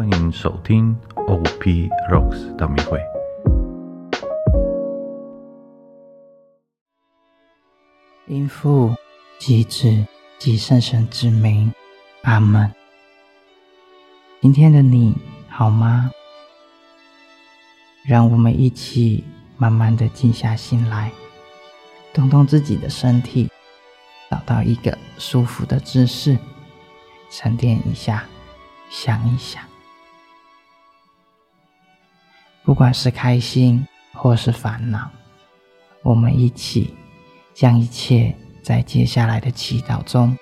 欢迎收听 OP Rocks 道明会。因父及子及圣神之名，阿门。今天的你好吗？让我们一起慢慢的静下心来，动动自己的身体，找到一个舒服的姿势，沉淀一下，想一想。不管是开心或是烦恼，我们一起将一切在接下来的祈祷中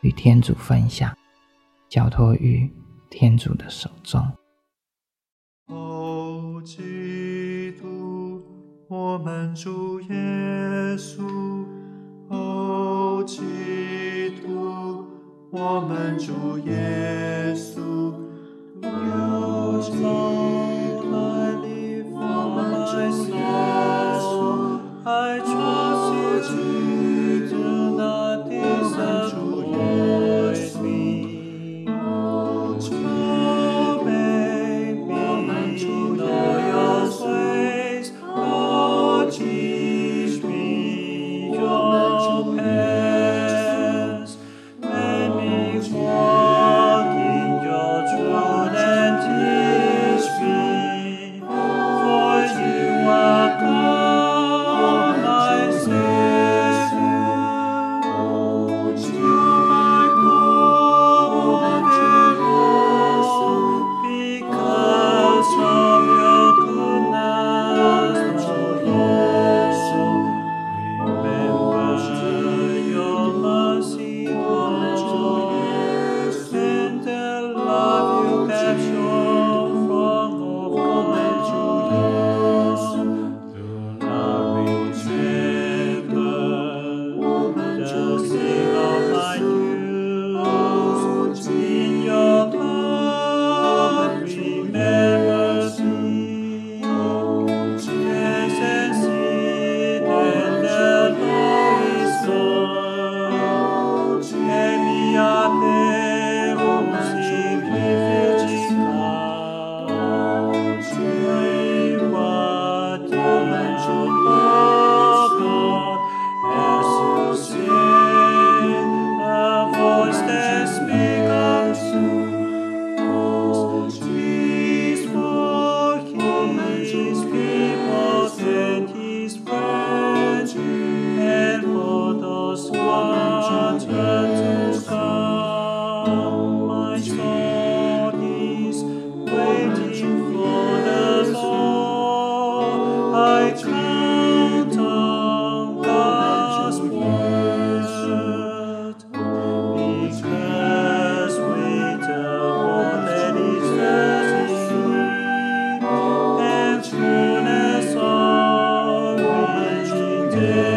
与天主分享，交托于天主的手中。哦，基督，我们主耶稣，哦，基督，我们主耶稣，有从来我们主耶稣，爱 day.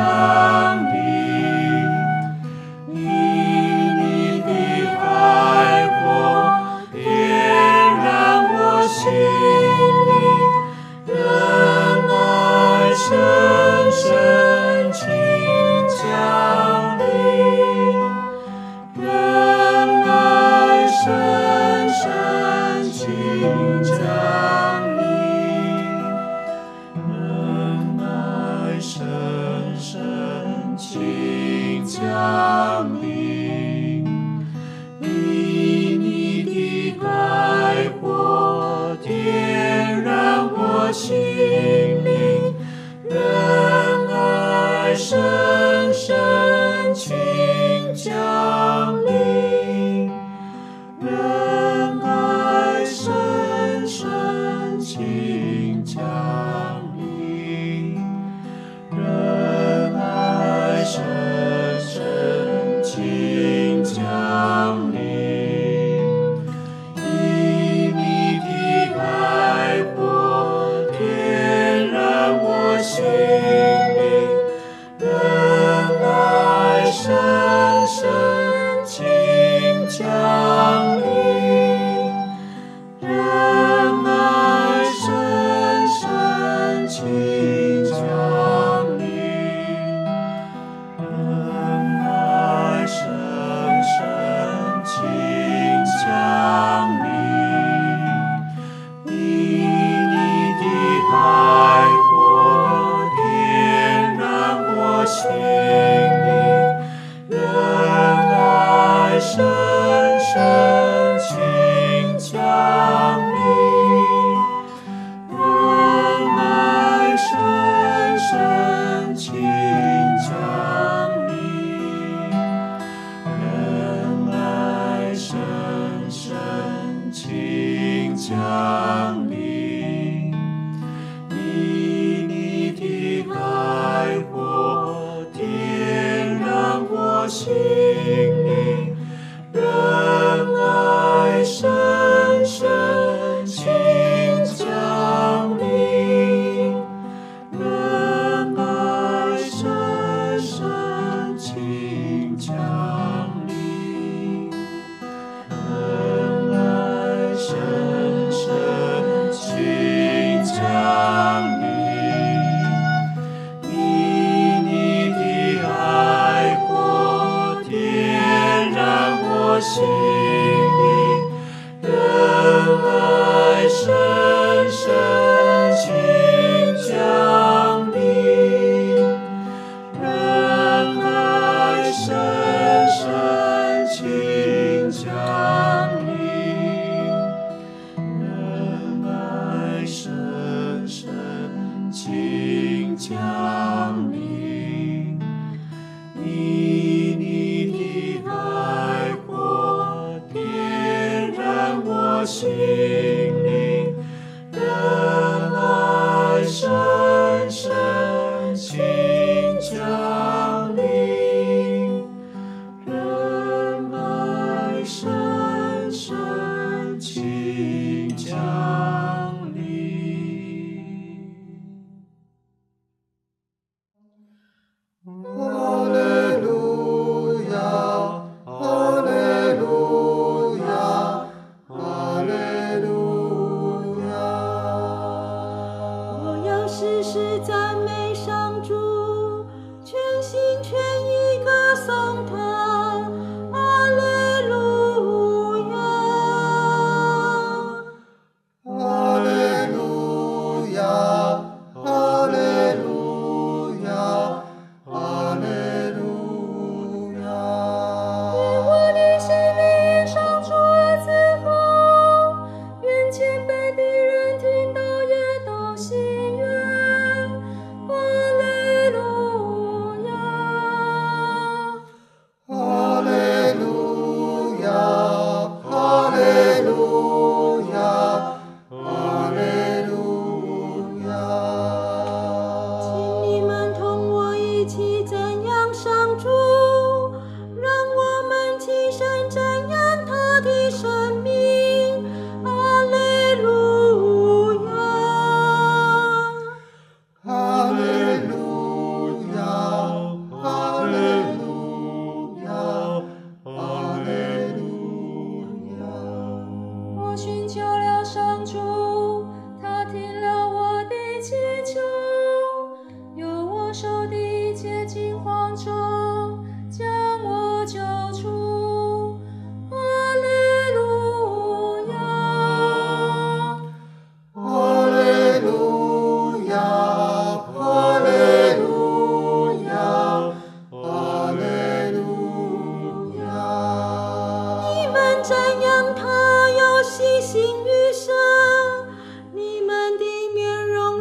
now. 心。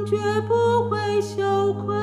绝不会羞愧。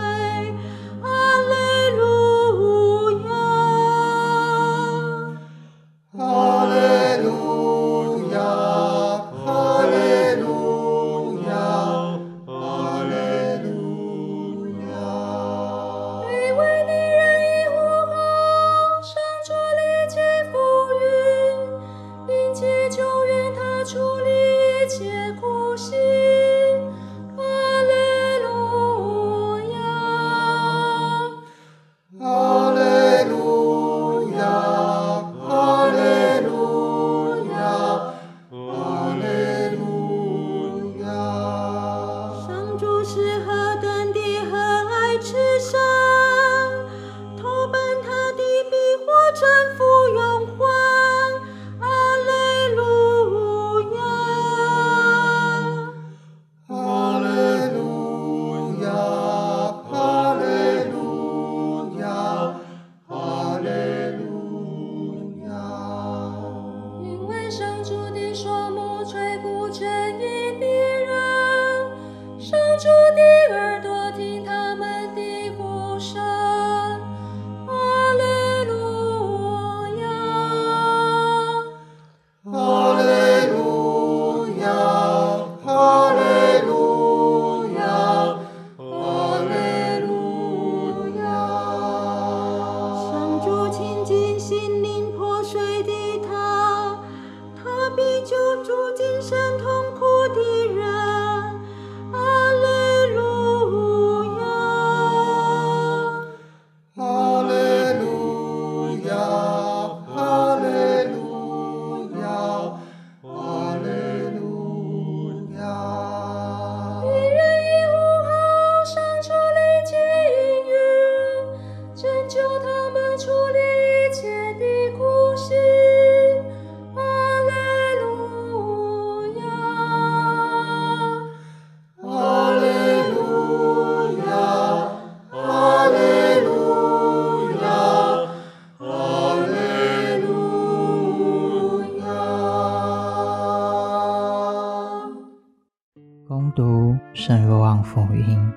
福音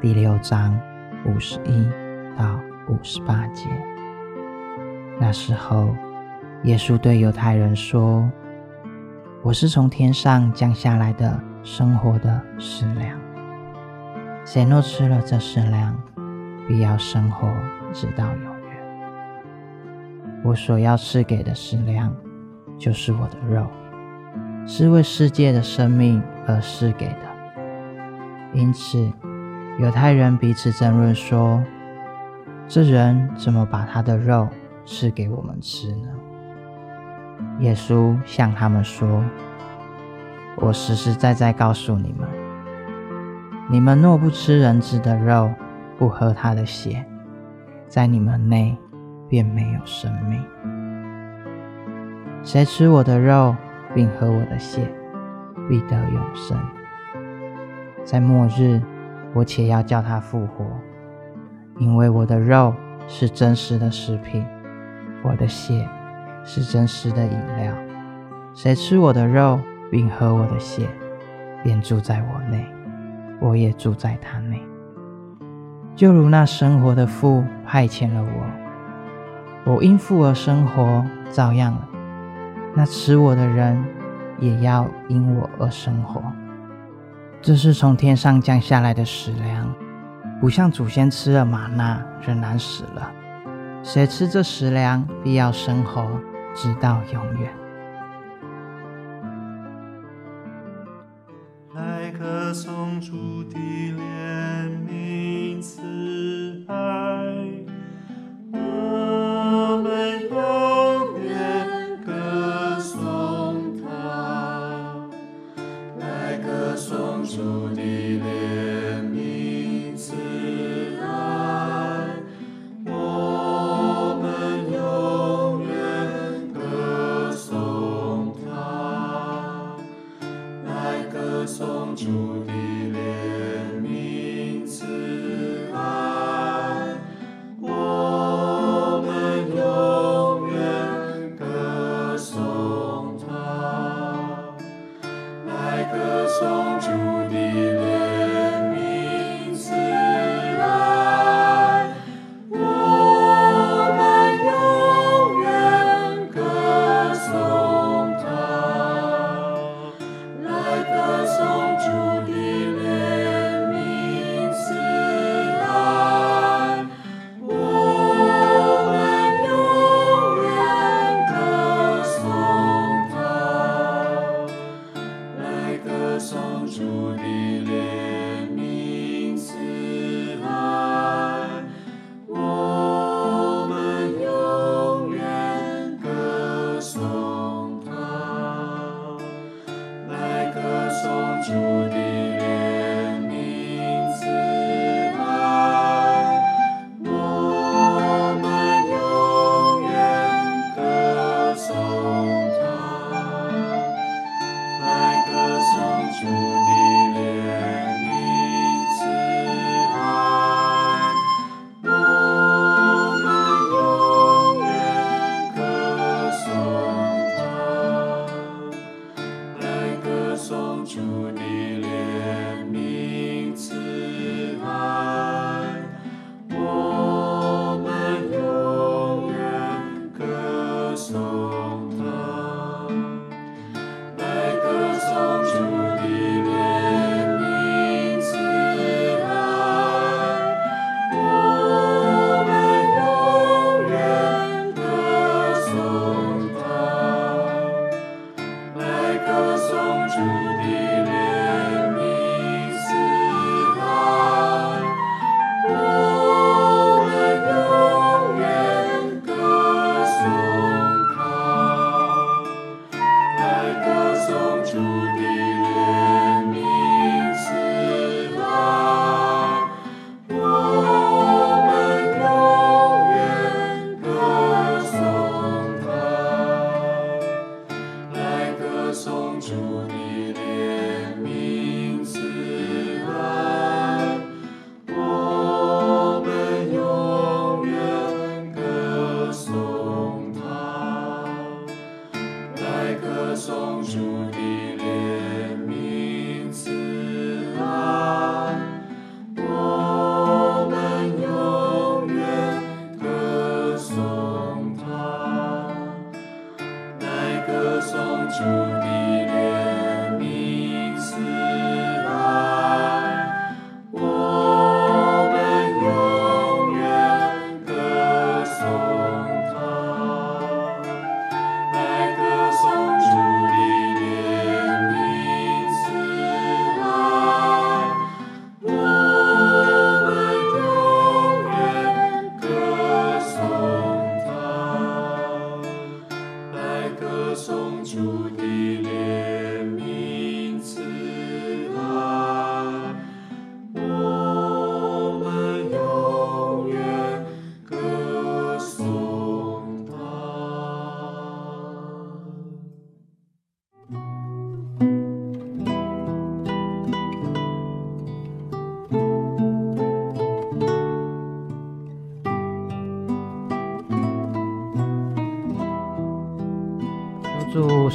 第六章五十一到五十八节。那时候，耶稣对犹太人说：“我是从天上降下来的生活的食粮。谁若吃了这食粮，必要生活直到永远。我所要赐给的食粮，就是我的肉。”是为世界的生命而赐给的。因此，犹太人彼此争论说：“这人怎么把他的肉吃给我们吃呢？”耶稣向他们说：“我实实在在告诉你们，你们若不吃人子的肉，不喝他的血，在你们内便没有生命。谁吃我的肉，并喝我的血，必得永生。在末日，我且要叫他复活，因为我的肉是真实的食品，我的血是真实的饮料。谁吃我的肉，并喝我的血，便住在我内，我也住在他内。就如那生活的父派遣了我，我因父而生活，照样了。那吃我的人也要因我而生活。这是从天上降下来的食粮，不像祖先吃了玛纳仍然死了。谁吃这食粮，必要生活，直到永远。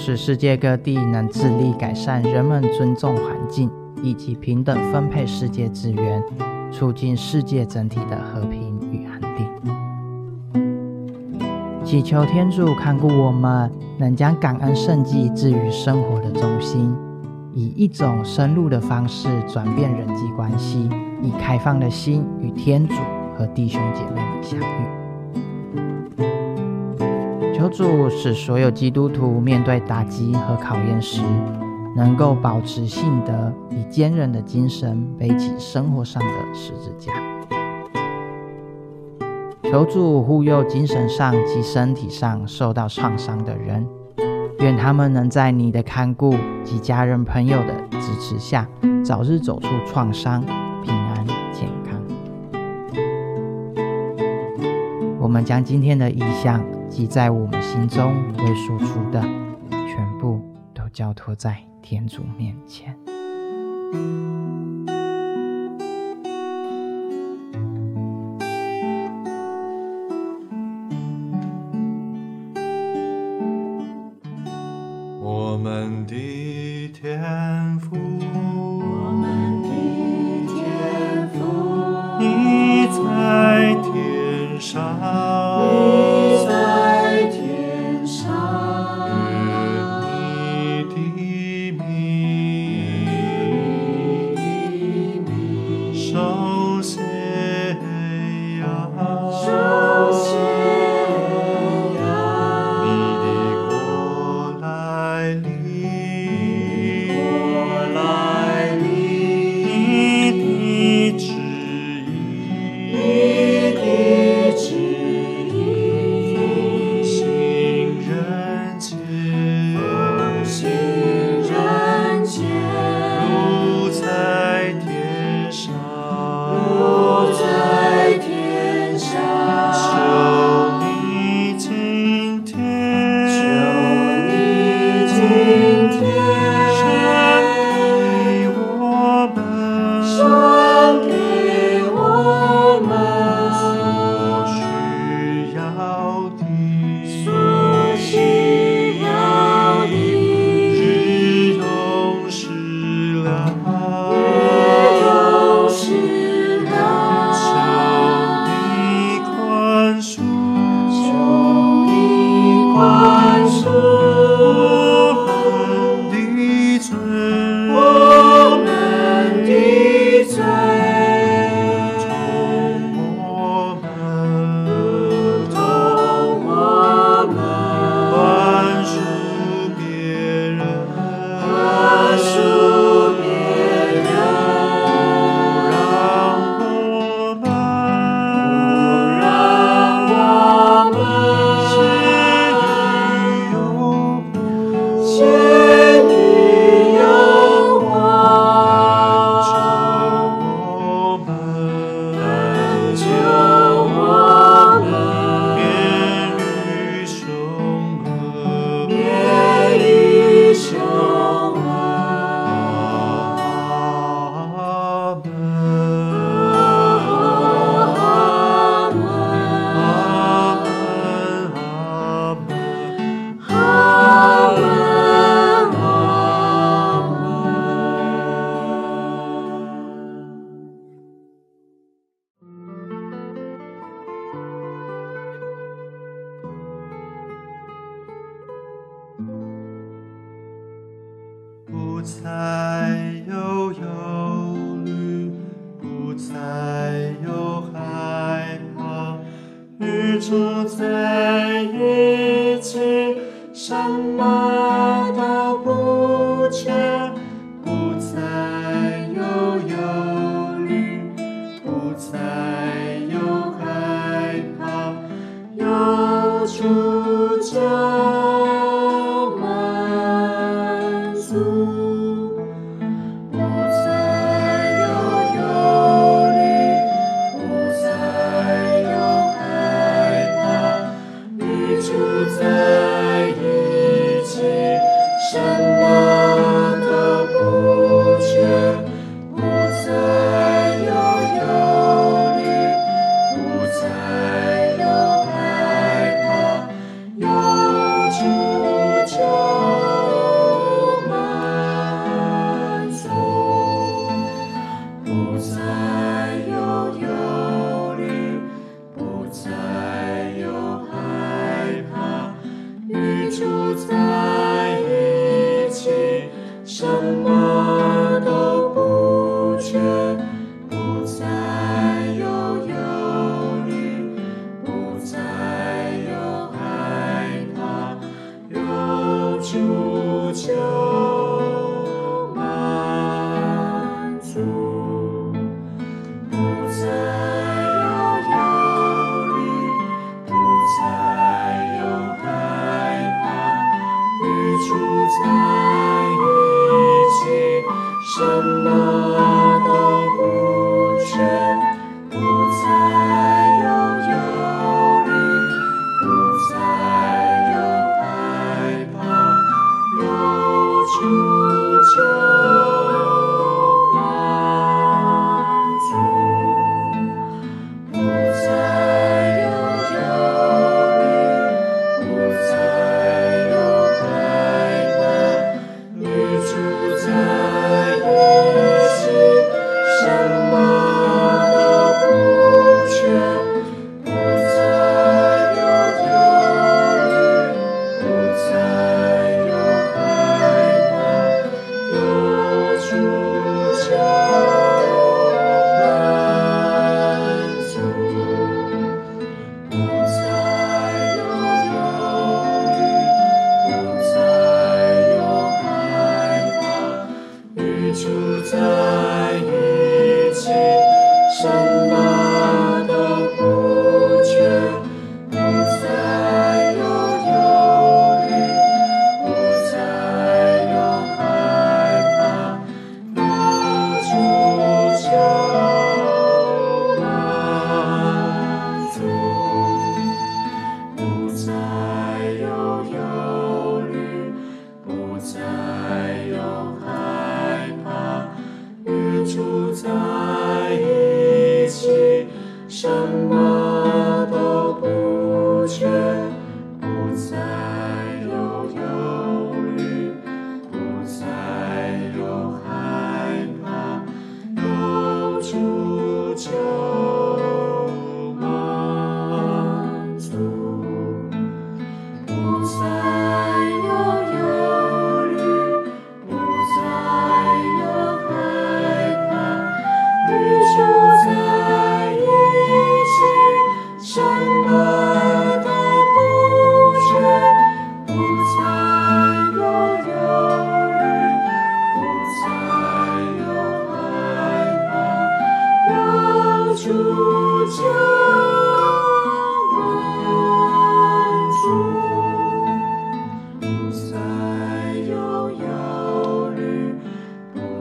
使世界各地能致力改善人们尊重环境以及平等分配世界资源，促进世界整体的和平与安定。祈求天主看顾我们，能将感恩圣迹置于生活的中心，以一种深入的方式转变人际关系，以开放的心与天主和弟兄姐妹们相遇。求主使所有基督徒面对打击和考验时，能够保持信德，以坚韧的精神背起生活上的十字架。求主护佑精神上及身体上受到创伤的人，愿他们能在你的看顾及家人朋友的支持下，早日走出创伤，平安健康。我们将今天的意向即在我们心中未说出的，全部都交托在天主面前。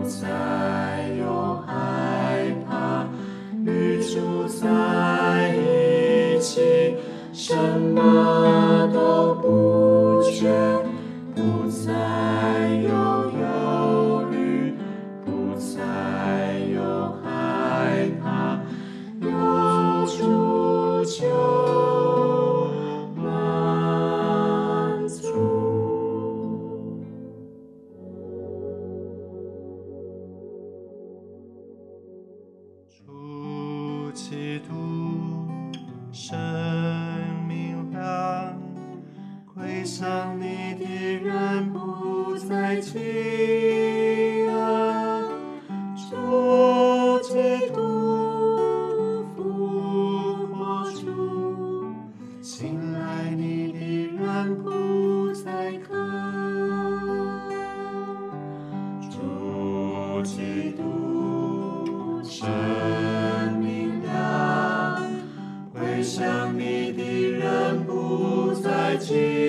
不 Jesus.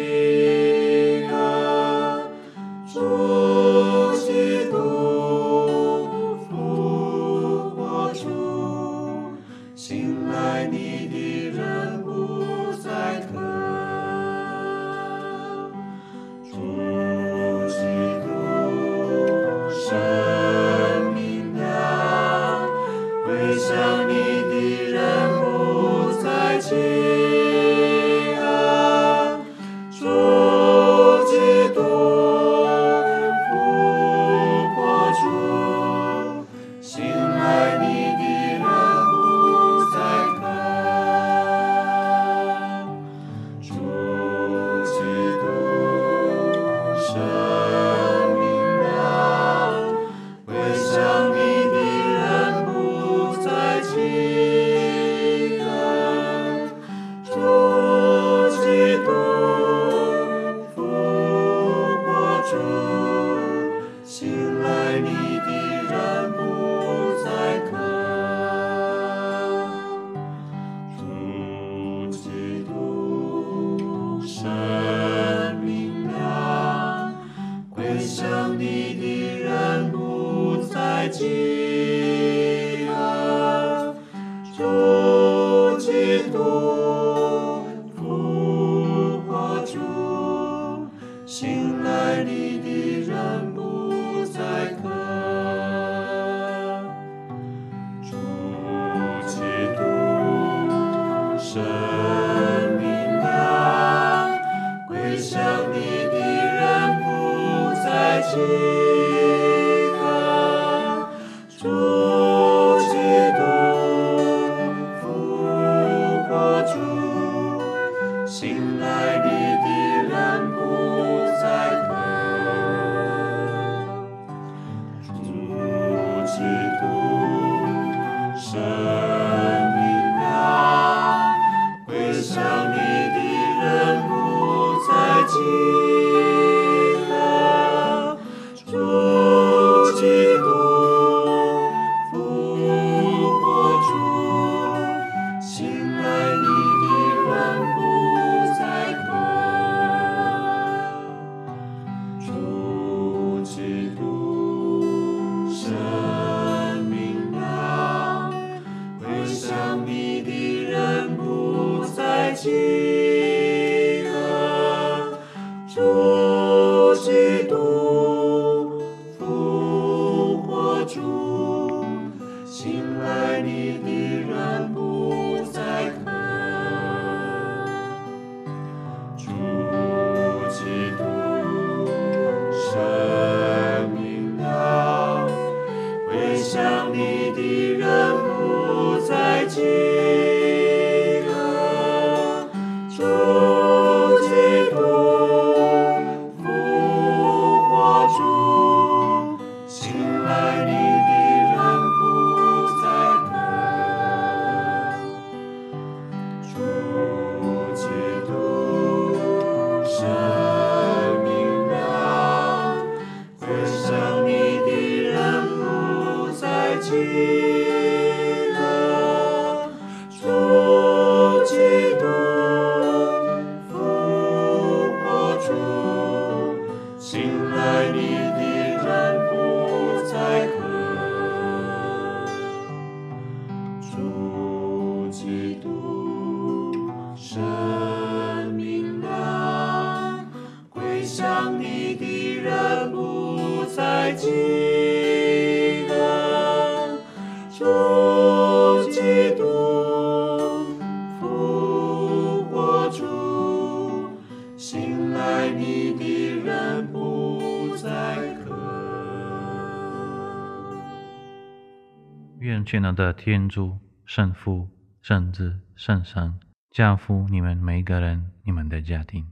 see. 全能的天主、圣父、圣子、圣神，教父你们每一个人、你们的家庭。